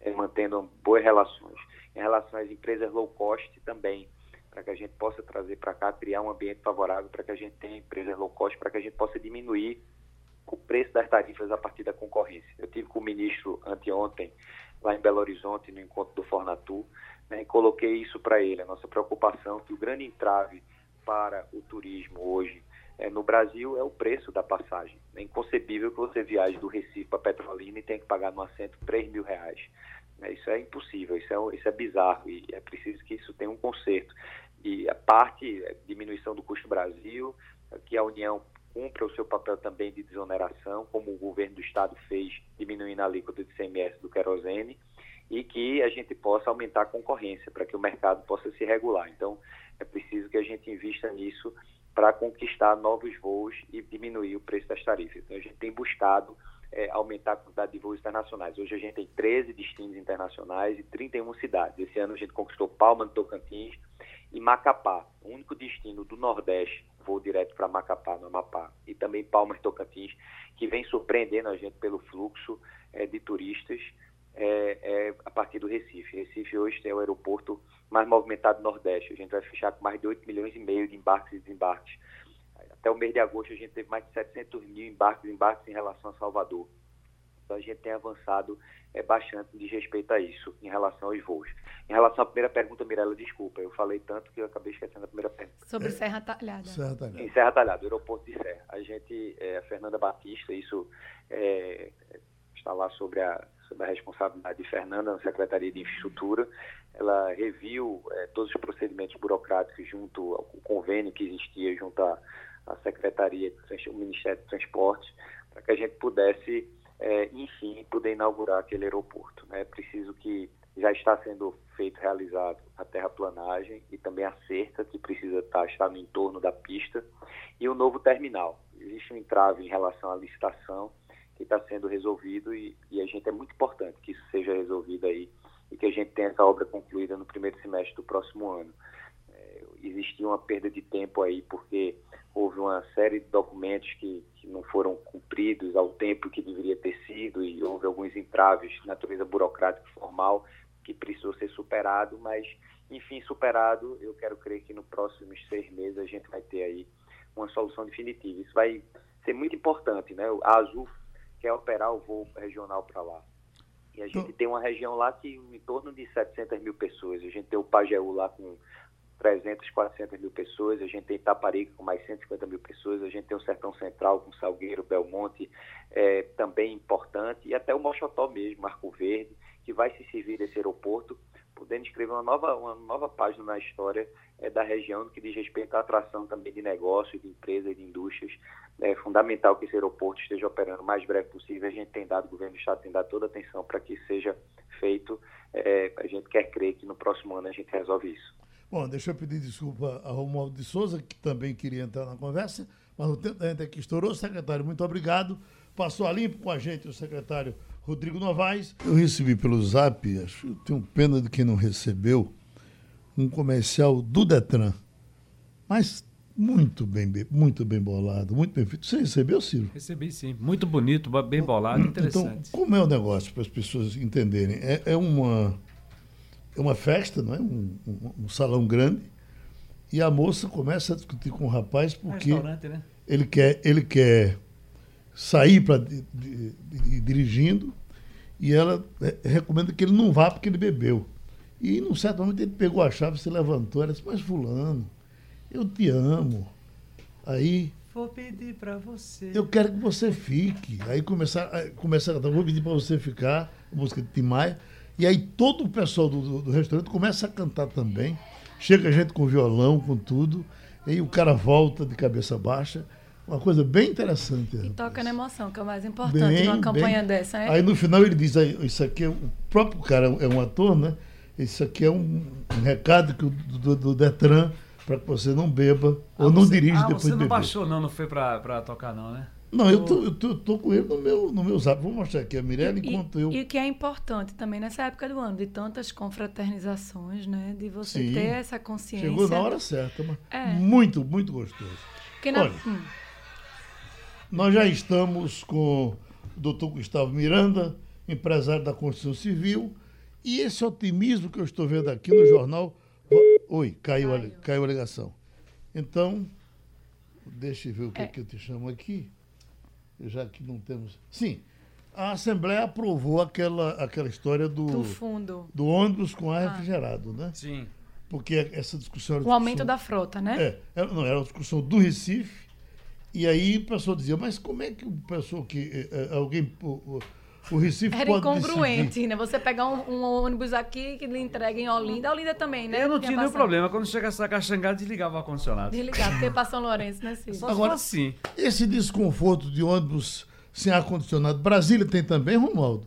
eh, mantendo boas relações. Em relação às empresas low cost também, para que a gente possa trazer para cá, criar um ambiente favorável para que a gente tenha empresas low cost, para que a gente possa diminuir o preço das tarifas a partir da concorrência. Eu tive com o ministro anteontem, lá em Belo Horizonte, no encontro do Fornatur, né, e coloquei isso para ele, a nossa preocupação, que o grande entrave para o turismo hoje eh, no Brasil é o preço da passagem. É inconcebível que você viaje do Recife para Petrolina e tenha que pagar no assento 3 mil reais. né? Isso é impossível, isso é, isso é bizarro e é preciso que isso tenha um conserto. E a parte, é, diminuição do custo Brasil, que a União cumpra o seu papel também de desoneração, como o governo do Estado fez, diminuindo a alíquota de CMS do querosene, e que a gente possa aumentar a concorrência para que o mercado possa se regular. Então, é preciso que a gente invista nisso para conquistar novos voos e diminuir o preço das tarifas. Então, a gente tem buscado é, aumentar a quantidade de voos internacionais. Hoje a gente tem 13 destinos internacionais e 31 cidades. Esse ano a gente conquistou Palma do Tocantins e Macapá, o único destino do Nordeste, voo direto para Macapá, no Amapá, e também Palmas Tocantins, que vem surpreendendo a gente pelo fluxo é, de turistas é, é, a partir do Recife. Recife hoje tem o aeroporto mais movimentado do Nordeste. A gente vai fechar com mais de 8 milhões e meio de embarques e desembarques até o mês de agosto a gente teve mais de 700 mil embarques, embarques em relação a Salvador. Então a gente tem avançado é, bastante de respeito a isso, em relação aos voos. Em relação à primeira pergunta, Mirella, desculpa, eu falei tanto que eu acabei esquecendo a primeira pergunta. Sobre é, Serra Talhada. Serra Talhada. Em Serra Talhada, aeroporto de Serra. A gente, é, a Fernanda Batista, isso é, está lá sobre a, sobre a responsabilidade de Fernanda na Secretaria de Infraestrutura. Ela reviu é, todos os procedimentos burocráticos junto ao convênio que existia junto à Secretaria, o Ministério do Transporte, para que a gente pudesse, é, enfim, poder inaugurar aquele aeroporto. É né? preciso que já está sendo feito, realizado a terraplanagem e também a cerca que precisa estar, estar no entorno da pista e o novo terminal. Existe um entrave em relação à licitação que está sendo resolvido e, e a gente é muito importante que isso seja resolvido aí e que a gente tenha essa obra concluída no primeiro semestre do próximo ano. É, existia uma perda de tempo aí porque houve uma série de documentos que, que, não foram cumpridos ao tempo que deveria ter sido e houve alguns entraves de natureza burocrática e formal que precisou ser superado, mas, enfim, superado, eu quero crer que nos próximos seis meses a gente vai ter aí uma solução definitiva. Isso vai ser muito importante, né? A Azul quer operar o voo regional para lá. E a gente tem uma região lá que em torno de 700 mil pessoas. A gente tem o Pajeú lá com 300, 400 mil pessoas, a gente tem Itaparica com mais 150 mil pessoas, a gente tem o Sertão Central com Salgueiro, Belmonte, é, também importante, e até o Mochotó mesmo, Marco Verde, que vai se servir desse aeroporto, podendo escrever uma nova, uma nova página na história é, da região que diz respeito à atração também de negócios, de empresas, de indústrias. É fundamental que esse aeroporto esteja operando o mais breve possível. A gente tem dado, o governo do Estado tem dado toda a atenção para que seja feito. É, a gente quer crer que no próximo ano a gente resolve isso. Bom, deixa eu pedir desculpa a Romualdo de Souza, que também queria entrar na conversa, mas o tempo da gente aqui estourou. Secretário, muito obrigado. Passou a limpo com a gente o secretário Rodrigo Novaes. Eu recebi pelo zap, acho, eu tenho pena de quem não recebeu, um comercial do Detran. Mas muito bem, muito bem bolado, muito bem feito. Você recebeu, Ciro? Recebi sim. Muito bonito, bem bolado, então, interessante. Então, como é o negócio, para as pessoas entenderem? É, é uma é uma festa, não é? Um, um, um, salão grande. E a moça começa a discutir com o rapaz porque né? ele quer ele quer sair para dirigindo e ela é, recomenda que ele não vá porque ele bebeu. E num certo momento ele pegou a chave, se levantou, ela disse, mas fulano, eu te amo. Aí. Vou pedir para você. Eu quero que você fique. Aí começar, começar a cantar, vou pedir para você ficar, música de Tim Maia. E aí todo o pessoal do, do, do restaurante começa a cantar também. Chega gente com violão, com tudo. E aí o cara volta de cabeça baixa. Uma coisa bem interessante. E toca na emoção, que é o mais importante bem, numa campanha bem. dessa, né? Aí no final ele diz, isso aqui é, o próprio cara é um ator, né? Isso aqui é um, um recado que, do, do Detran para que você não beba ah, ou não você, dirija ah, depois de beber. Você não baixou não, não foi para tocar não, né? Não, eu tô, eu tô, tô, com ele no meu, no meu zap. Vou mostrar aqui a Mirella enquanto eu. E o que é importante também nessa época do ano, de tantas confraternizações, né? De você Sim, ter essa consciência. Chegou na hora certa, mas é. muito, muito gostoso. Na... Olha, hum. Nós já estamos com o doutor Gustavo Miranda, empresário da construção civil, e esse otimismo que eu estou vendo aqui no jornal. Oi, caiu, caiu. A, caiu a ligação. Então, deixa eu ver o que, é. que eu te chamo aqui já que não temos. Sim, a Assembleia aprovou aquela, aquela história do, do fundo do ônibus com ar ah. refrigerado, né? Sim. Porque essa discussão era o aumento da frota, né? É, era, não, era uma discussão do Recife. E aí o pessoal dizia, mas como é que o pessoal que. É, alguém. O, o Recife Era pode incongruente, decidir. né? Você pegar um, um, ônibus aqui que lhe entrega em Olinda, Olinda também, né? Eu não tinha nenhum problema. Quando chegasse na Caxangá, desligava o ar-condicionado. Desligava, porque para São Lourenço, né, Cid? Agora, assim. esse desconforto de ônibus sem ar-condicionado, Brasília tem também, Romualdo?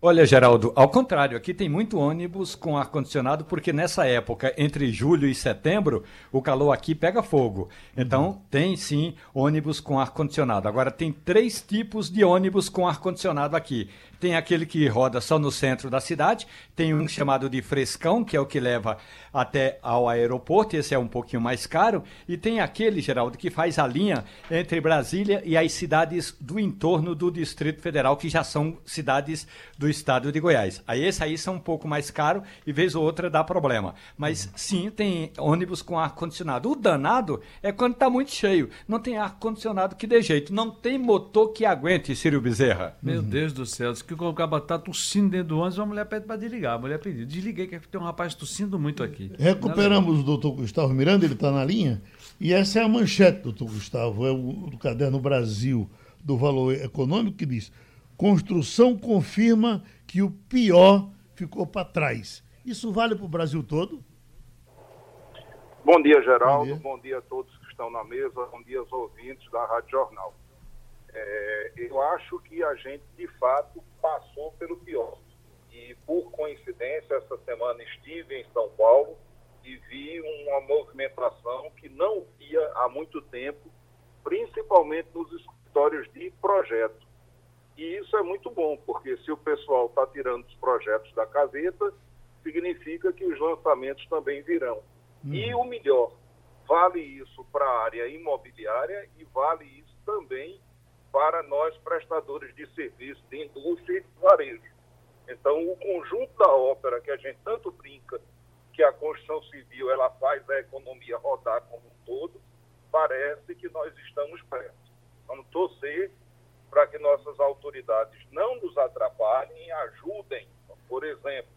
Olha, Geraldo, ao contrário, aqui tem muito ônibus com ar-condicionado, porque nessa época, entre julho e setembro, o calor aqui pega fogo. Então, uhum. tem sim ônibus com ar-condicionado. Agora, tem três tipos de ônibus com ar-condicionado aqui. Tem aquele que roda só no centro da cidade, tem um chamado de frescão, que é o que leva até ao aeroporto, esse é um pouquinho mais caro, e tem aquele, Geraldo, que faz a linha entre Brasília e as cidades do entorno do Distrito Federal, que já são cidades do estado de Goiás. Aí esse aí são um pouco mais caro e vez ou outra dá problema. Mas sim, tem ônibus com ar-condicionado. O danado é quando está muito cheio. Não tem ar-condicionado que dê jeito. Não tem motor que aguente, Círio Bezerra. Meu. Deus do céu, que colocar batata tossindo dentro do ônibus, a mulher pede para desligar. A mulher pediu. Desliguei, que tem um rapaz tossindo muito aqui. Recuperamos o doutor Gustavo Miranda, ele está na linha. E essa é a manchete, doutor Gustavo, é o do caderno Brasil do Valor Econômico, que diz: construção confirma que o pior ficou para trás. Isso vale para o Brasil todo? Bom dia, Geraldo. Bom dia. Bom dia. a todos que estão na mesa. Bom dia aos ouvintes da Rádio Jornal. É, eu acho que a gente, de fato, passou pelo pior. Por coincidência, essa semana estive em São Paulo e vi uma movimentação que não via há muito tempo, principalmente nos escritórios de projeto. E isso é muito bom, porque se o pessoal está tirando os projetos da caseta, significa que os lançamentos também virão. Uhum. E o melhor, vale isso para a área imobiliária e vale isso também para nós prestadores de serviço de indústria e de varejo. Então, o conjunto da ópera que a gente tanto brinca que a construção civil ela faz a economia rodar como um todo, parece que nós estamos perto. Vamos torcer para que nossas autoridades não nos atrapalhem e ajudem, por exemplo,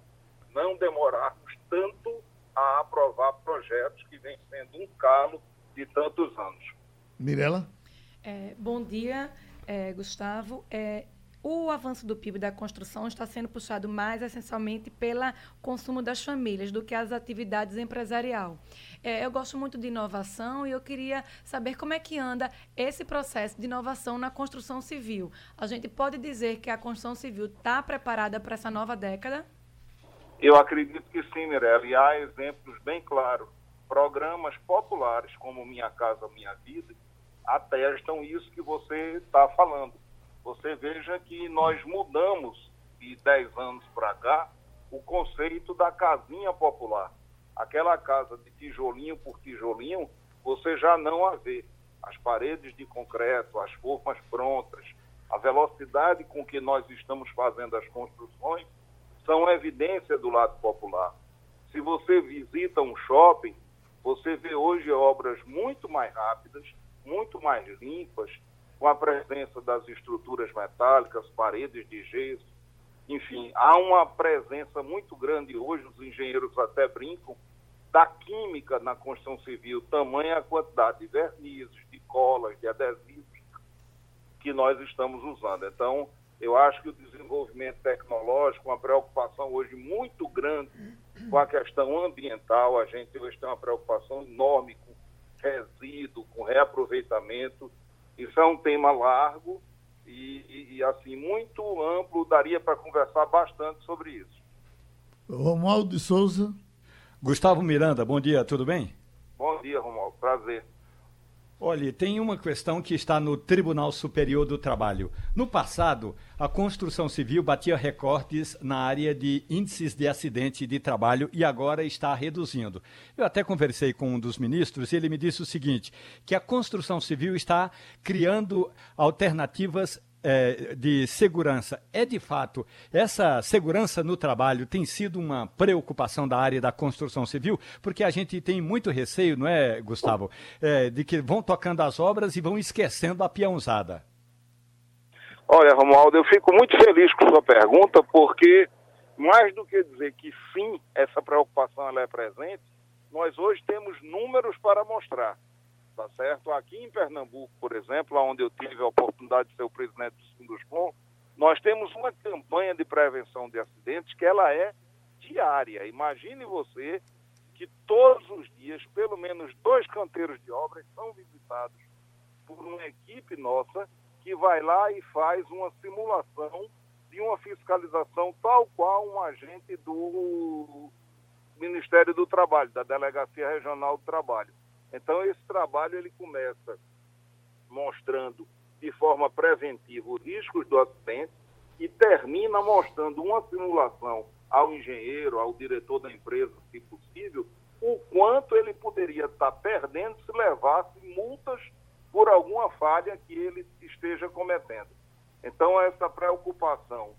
não demorarmos tanto a aprovar projetos que vêm sendo um calo de tantos anos. Mirela? É, bom dia, é, Gustavo. É, o avanço do PIB da construção está sendo puxado mais essencialmente pelo consumo das famílias do que as atividades empresarial. É, eu gosto muito de inovação e eu queria saber como é que anda esse processo de inovação na construção civil. A gente pode dizer que a construção civil está preparada para essa nova década? Eu acredito que sim, Mirella, há exemplos bem claros. Programas populares como Minha Casa Minha Vida atestam isso que você está falando. Você veja que nós mudamos de 10 anos para cá o conceito da casinha popular. Aquela casa de tijolinho por tijolinho, você já não a vê. As paredes de concreto, as formas prontas, a velocidade com que nós estamos fazendo as construções são evidência do lado popular. Se você visita um shopping, você vê hoje obras muito mais rápidas, muito mais limpas, com a presença das estruturas metálicas, paredes de gesso, enfim, há uma presença muito grande hoje, os engenheiros até brincam, da química na construção civil, tamanha a quantidade de vernizes, de colas, de adesivos que nós estamos usando. Então, eu acho que o desenvolvimento tecnológico, uma preocupação hoje muito grande com a questão ambiental, a gente hoje tem uma preocupação enorme com resíduo, com reaproveitamento, isso é um tema largo e, e, e assim, muito amplo, daria para conversar bastante sobre isso. Romualdo de Souza. Gustavo Miranda, bom dia, tudo bem? Bom dia, Romualdo, prazer. Olha, tem uma questão que está no Tribunal Superior do Trabalho. No passado, a construção civil batia recordes na área de índices de acidente de trabalho e agora está reduzindo. Eu até conversei com um dos ministros e ele me disse o seguinte: que a construção civil está criando alternativas é, de segurança. É de fato, essa segurança no trabalho tem sido uma preocupação da área da construção civil, porque a gente tem muito receio, não é, Gustavo, é, de que vão tocando as obras e vão esquecendo a peãozada. Olha, Romualdo, eu fico muito feliz com sua pergunta, porque mais do que dizer que sim, essa preocupação ela é presente, nós hoje temos números para mostrar tá certo? Aqui em Pernambuco, por exemplo, onde eu tive a oportunidade de ser o presidente do Sinduscom, nós temos uma campanha de prevenção de acidentes que ela é diária. Imagine você que todos os dias, pelo menos dois canteiros de obras são visitados por uma equipe nossa que vai lá e faz uma simulação de uma fiscalização tal qual um agente do Ministério do Trabalho, da Delegacia Regional do Trabalho. Então, esse trabalho ele começa mostrando de forma preventiva os riscos do acidente e termina mostrando uma simulação ao engenheiro, ao diretor da empresa, se possível, o quanto ele poderia estar perdendo se levasse multas por alguma falha que ele esteja cometendo. Então, essa preocupação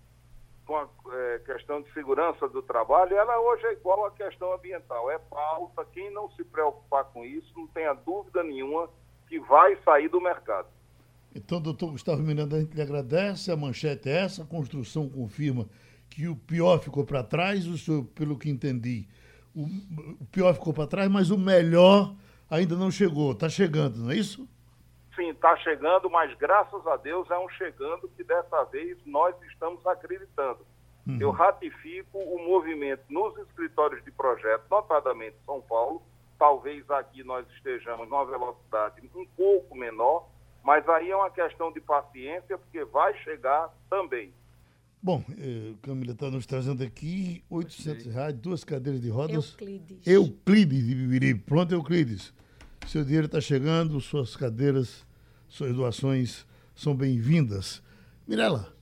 com a é, questão de segurança do trabalho, ela hoje é igual à questão ambiental. É pauta, quem não se preocupar com isso, não tenha dúvida nenhuma que vai sair do mercado. Então, doutor Gustavo Miranda, a gente lhe agradece. A manchete é essa, a construção confirma que o pior ficou para trás, o senhor, pelo que entendi, o, o pior ficou para trás, mas o melhor ainda não chegou. Está chegando, não é isso? Sim, está chegando, mas graças a Deus é um chegando que dessa vez nós estamos acreditando. Uhum. Eu ratifico o movimento nos escritórios de projeto, notadamente São Paulo. Talvez aqui nós estejamos numa velocidade um pouco menor, mas aí é uma questão de paciência, porque vai chegar também. Bom, eh, Camila está nos trazendo aqui 800 reais, duas cadeiras de rodas. Euclides. Euclides de Bibiri. Pronto, Euclides. Seu dinheiro está chegando, suas cadeiras, suas doações são bem-vindas. Mirela,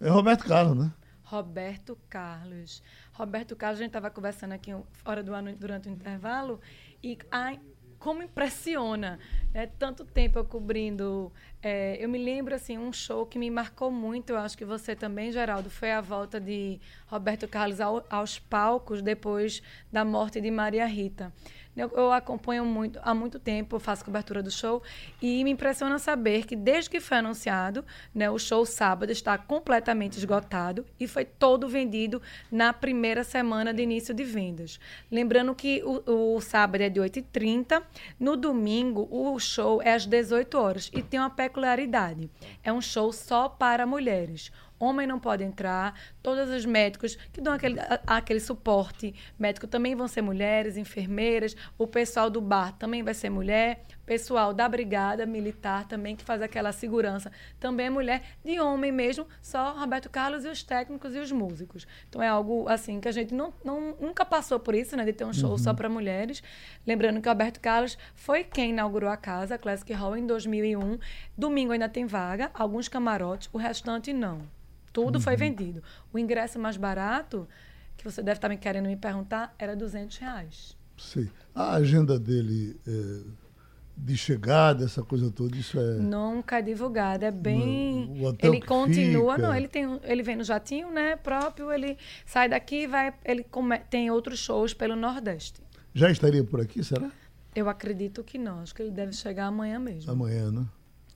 é Roberto Carlos, né? Roberto Carlos. Roberto Carlos, a gente estava conversando aqui fora do ano durante o intervalo e ai, como impressiona. É tanto tempo eu cobrindo. É, eu me lembro assim um show que me marcou muito. Eu acho que você também, Geraldo, foi a volta de Roberto Carlos ao, aos palcos depois da morte de Maria Rita. Eu, eu, acompanho muito há muito tempo, faço cobertura do show e me impressiona saber que desde que foi anunciado, né, o show sábado está completamente esgotado e foi todo vendido na primeira semana de início de vendas. Lembrando que o, o sábado é de 8h30, no domingo o show é às 18 horas e tem uma peculiaridade. É um show só para mulheres homem não pode entrar, todos os médicos que dão aquele, aquele suporte médico também vão ser mulheres, enfermeiras, o pessoal do bar também vai ser mulher, pessoal da brigada militar também que faz aquela segurança também é mulher, de homem mesmo, só Roberto Carlos e os técnicos e os músicos. Então é algo assim que a gente não, não nunca passou por isso, né, de ter um show uhum. só para mulheres. Lembrando que o Roberto Carlos foi quem inaugurou a casa, a Classic Hall, em 2001. Domingo ainda tem vaga, alguns camarotes, o restante não. Tudo uhum. foi vendido. O ingresso mais barato, que você deve estar me querendo me perguntar, era 200 reais. Sim. A agenda dele é, de chegada, essa coisa toda, isso é. Nunca é divulgada. É bem. O, o ele continua, fica... não, ele, tem, ele vem no jatinho, né? Próprio, ele sai daqui vai. Ele come, tem outros shows pelo Nordeste. Já estaria por aqui, será? Eu acredito que não. Acho que ele deve chegar amanhã mesmo. Amanhã, né?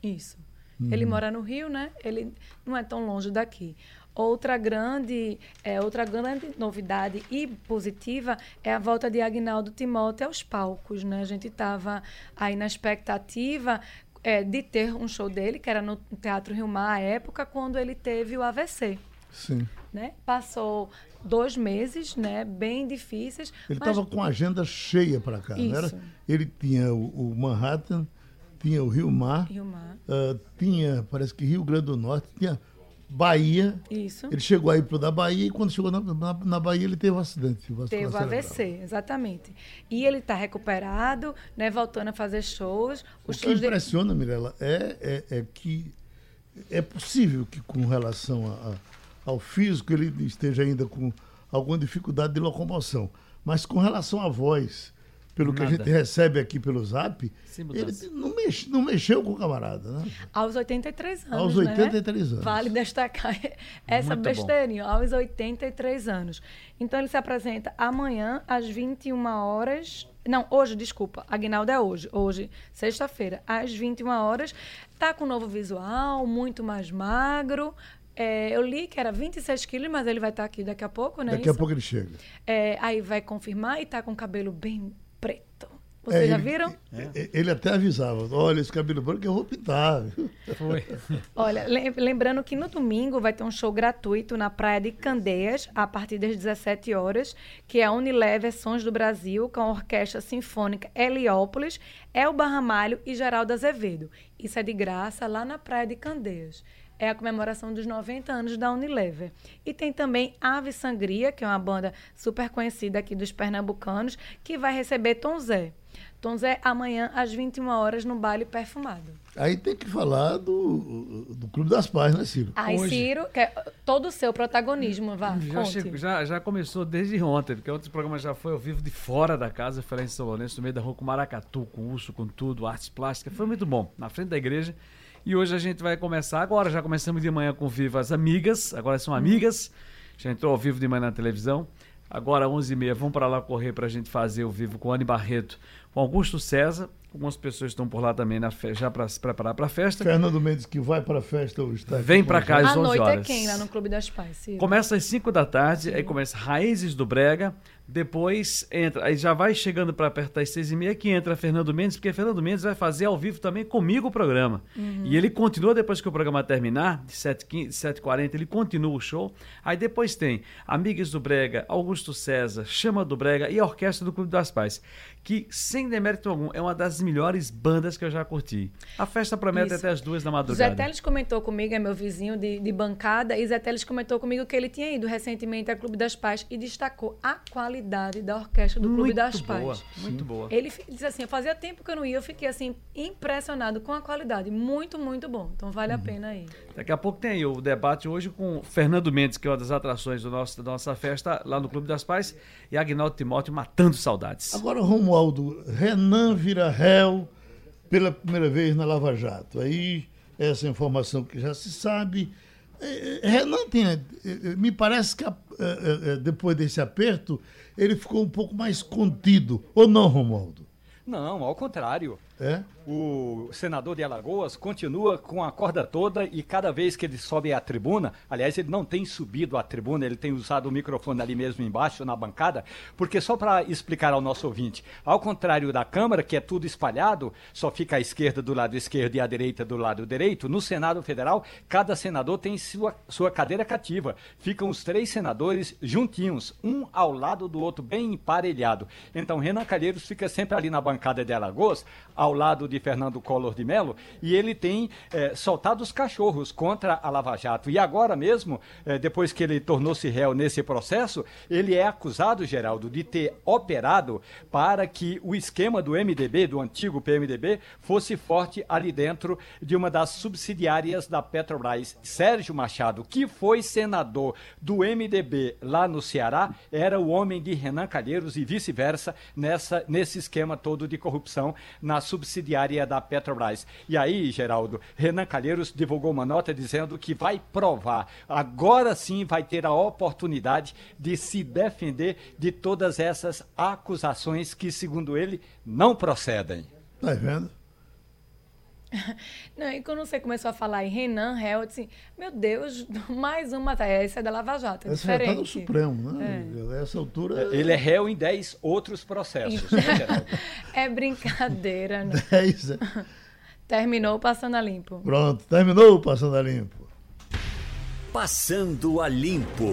Isso. Uhum. Ele mora no Rio, né? Ele não é tão longe daqui. Outra grande, é, outra grande novidade e positiva é a volta de Agnaldo Timóteo aos palcos, né? A gente estava aí na expectativa é, de ter um show dele, que era no Teatro Rio Mar à época, quando ele teve o AVC. Sim. Né? Passou dois meses, né, bem difíceis. Ele estava mas... com a agenda cheia para cá, Isso. não era? Ele tinha o, o Manhattan, tinha o Rio Mar, Rio Mar. Uh, tinha, parece que Rio Grande do Norte, tinha Bahia. Isso. Ele chegou aí para da Bahia e quando chegou na, na, na, Bahia ele teve um acidente. Teve o AVC, exatamente. E ele está recuperado, né, voltando a fazer shows. o que impressiona, de... Mirella, é, é, é, que é possível que com relação a, a, ao físico ele esteja ainda com alguma dificuldade de locomoção. Mas com relação à voz, pelo Nada. que a gente recebe aqui pelo zap, ele não, mexe, não mexeu com o camarada, né? Aos 83 anos. Aos 83 né? anos. Vale destacar essa Muito besteirinha, bom. aos 83 anos. Então ele se apresenta amanhã às 21 horas. Não, hoje, desculpa. Aguinaldo é hoje. Hoje, sexta-feira, às 21 horas. Tá com novo visual, muito mais magro. É, eu li que era 26 quilos, mas ele vai estar tá aqui daqui a pouco, né? Daqui Isso? a pouco ele chega. É, aí vai confirmar e tá com o cabelo bem preto. Vocês é, já viram? É. Ele até avisava, olha, esse cabelo branco eu vou pintar. Foi. olha, lembrando que no domingo vai ter um show gratuito na Praia de Candeias, a partir das 17 horas, que é a Unilever Sons do Brasil, com a Orquestra Sinfônica Heliópolis, El Barramalho e Geraldo Azevedo. Isso é de graça lá na Praia de Candeias. É a comemoração dos 90 anos da Unilever. E tem também Ave Sangria, que é uma banda super conhecida aqui dos pernambucanos, que vai receber Tom Zé. Tom Zé, amanhã, às 21 horas, no baile perfumado. Aí tem que falar do, do Clube das Pais, né, Ciro? Aí, Hoje- Ciro, que é todo o seu protagonismo, vá, Já, conte. chegou- já, já começou desde ontem, porque outros programas já foi ao vivo de fora da casa, foi lá em São Lourenço, no meio da rua com maracatu, com urso, com tudo, artes plásticas, foi muito bom, na frente da igreja. E hoje a gente vai começar, agora já começamos de manhã com Viva as Amigas, agora são amigas, já entrou ao vivo de manhã na televisão. Agora, 11h30, vamos para lá correr para a gente fazer o vivo com Anne Barreto, com Augusto César. Algumas pessoas estão por lá também na fe- já para se preparar para a festa. Fernando Mendes, que vai para a festa hoje. Tá Vem com pra a cá, às À 11 noite é horas. quem lá no Clube das Pais, Ciro? Começa às 5 da tarde, aí começa Raízes do Brega, depois entra, aí já vai chegando para perto das 6 e meia que entra Fernando Mendes, porque Fernando Mendes vai fazer ao vivo também comigo o programa. E ele continua depois que o programa terminar, de 7h15, 7h40, ele continua o show. Aí depois tem Amigas do Brega, Augusto César, Chama do Brega e a Orquestra do Clube das Pais, que sem demérito algum é uma das melhores bandas que eu já curti. A festa promete até as duas da Zé madrugada. Teles comentou comigo, é meu vizinho de, de bancada, e Zé Teles comentou comigo que ele tinha ido recentemente ao Clube das Pais e destacou a qualidade da orquestra do Clube muito das boa, Pais. muito boa. Ele disse assim, fazia tempo que eu não ia, eu fiquei assim, impressionado com a qualidade. Muito, muito bom. Então vale Uhum. a pena ir. Daqui a pouco tem aí o debate hoje com Fernando Mendes, que é uma das atrações do nosso, da nossa festa lá no Clube das Pais, e Agnaldo Timóteo matando saudades. Agora, Romualdo, Renan vira réu pela primeira vez na Lava Jato. Aí, essa informação que já se sabe. Eh, eh, Renan tem. eh, Me parece que depois desse aperto, ele ficou um pouco mais contido. Ou não, Romualdo? Não, ao contrário. É? O senador de Alagoas continua com a corda toda e cada vez que ele sobe à tribuna, aliás, ele não tem subido à tribuna, ele tem usado o microfone ali mesmo embaixo, na bancada, porque só para explicar ao nosso ouvinte, ao contrário da Câmara, que é tudo espalhado, só fica a esquerda do lado esquerdo e a direita do lado direito, no Senado Federal, cada senador tem sua, sua cadeira cativa. Ficam os três senadores juntinhos, um ao lado do outro, bem emparelhado. Então, Renan Calheiros fica sempre ali na bancada de Alagoas, ao lado de Fernando Collor de Mello, e ele tem eh, soltado os cachorros contra a Lava Jato. E agora mesmo, eh, depois que ele tornou-se réu nesse processo, ele é acusado, Geraldo, de ter operado para que o esquema do MDB, do antigo PMDB, fosse forte ali dentro de uma das subsidiárias da Petrobras. Sérgio Machado, que foi senador do MDB lá no Ceará, era o homem de Renan Calheiros e vice-versa nessa nesse esquema todo de corrupção na subsidiária da Petrobras. E aí, Geraldo, Renan Calheiros divulgou uma nota dizendo que vai provar, agora sim vai ter a oportunidade de se defender de todas essas acusações que, segundo ele, não procedem. Tá vendo? Não, e quando você começou a falar em Renan Réu, eu disse, assim, meu Deus, mais uma. Essa é da Lava Jato, é Essa já está diferente. no Supremo, né? A essa altura. Ele é réu em 10 outros processos, né, Geraldo? É brincadeira, né? É isso. é. Terminou passando a limpo. Pronto, terminou o Passando a Limpo. Passando a Limpo.